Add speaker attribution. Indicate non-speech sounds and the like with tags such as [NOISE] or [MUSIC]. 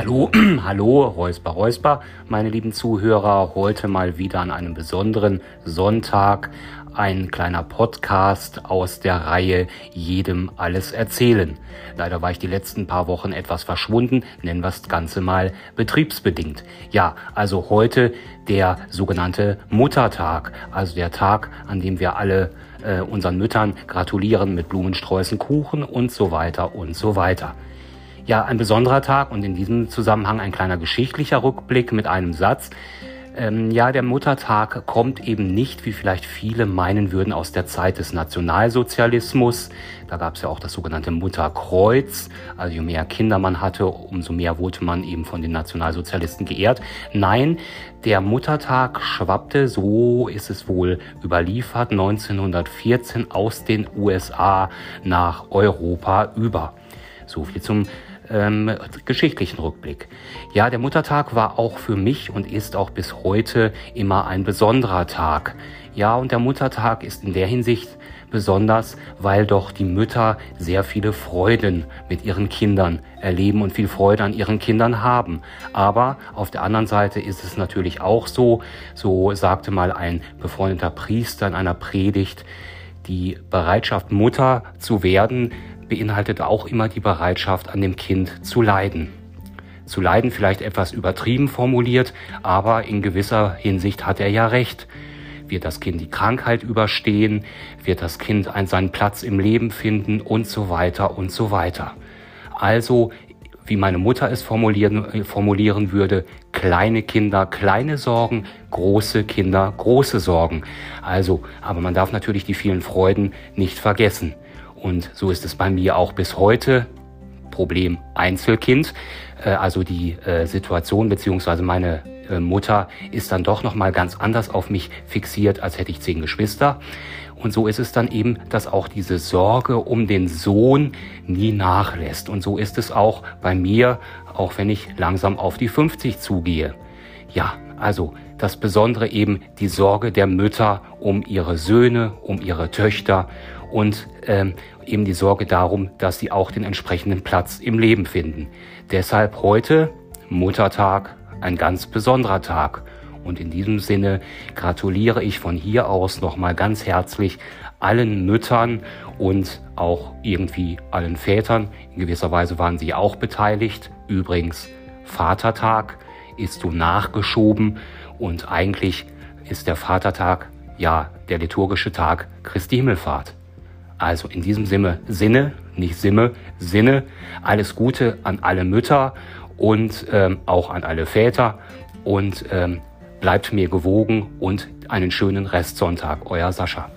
Speaker 1: Hallo, [CLEARS THROAT] hallo, Räusper, Räusper, meine lieben Zuhörer. Heute mal wieder an einem besonderen Sonntag ein kleiner Podcast aus der Reihe Jedem alles erzählen. Leider war ich die letzten paar Wochen etwas verschwunden, nennen wir das Ganze mal betriebsbedingt. Ja, also heute der sogenannte Muttertag, also der Tag, an dem wir alle äh, unseren Müttern gratulieren mit Blumensträußen, Kuchen und so weiter und so weiter. Ja, ein besonderer Tag und in diesem Zusammenhang ein kleiner geschichtlicher Rückblick mit einem Satz. Ähm, ja, der Muttertag kommt eben nicht, wie vielleicht viele meinen würden, aus der Zeit des Nationalsozialismus. Da gab es ja auch das sogenannte Mutterkreuz. Also je mehr Kinder man hatte, umso mehr wurde man eben von den Nationalsozialisten geehrt. Nein, der Muttertag schwappte, so ist es wohl überliefert, 1914 aus den USA nach Europa über. So viel zum ähm, geschichtlichen Rückblick. Ja, der Muttertag war auch für mich und ist auch bis heute immer ein besonderer Tag. Ja, und der Muttertag ist in der Hinsicht besonders, weil doch die Mütter sehr viele Freuden mit ihren Kindern erleben und viel Freude an ihren Kindern haben. Aber auf der anderen Seite ist es natürlich auch so, so sagte mal ein befreundeter Priester in einer Predigt, die Bereitschaft, Mutter zu werden, beinhaltet auch immer die Bereitschaft, an dem Kind zu leiden. Zu leiden vielleicht etwas übertrieben formuliert, aber in gewisser Hinsicht hat er ja recht. Wird das Kind die Krankheit überstehen? Wird das Kind einen, seinen Platz im Leben finden? Und so weiter und so weiter. Also, wie meine Mutter es formulieren, äh, formulieren würde, kleine Kinder, kleine Sorgen, große Kinder, große Sorgen. Also, aber man darf natürlich die vielen Freuden nicht vergessen. Und so ist es bei mir auch bis heute. Problem Einzelkind. Äh, also die äh, Situation beziehungsweise meine äh, Mutter ist dann doch noch mal ganz anders auf mich fixiert, als hätte ich zehn Geschwister. Und so ist es dann eben, dass auch diese Sorge um den Sohn nie nachlässt. Und so ist es auch bei mir, auch wenn ich langsam auf die 50 zugehe. Ja, also das Besondere eben die Sorge der Mütter um ihre Söhne, um ihre Töchter und ähm, eben die Sorge darum, dass sie auch den entsprechenden Platz im Leben finden. Deshalb heute Muttertag, ein ganz besonderer Tag. Und in diesem Sinne gratuliere ich von hier aus nochmal ganz herzlich allen Müttern und auch irgendwie allen Vätern. In gewisser Weise waren sie auch beteiligt. Übrigens, Vatertag ist so nachgeschoben und eigentlich ist der Vatertag ja der liturgische Tag Christi Himmelfahrt. Also in diesem Sinne, Sinne, nicht Simme, Sinne, alles Gute an alle Mütter und ähm, auch an alle Väter und ähm, bleibt mir gewogen und einen schönen Restsonntag. Euer Sascha.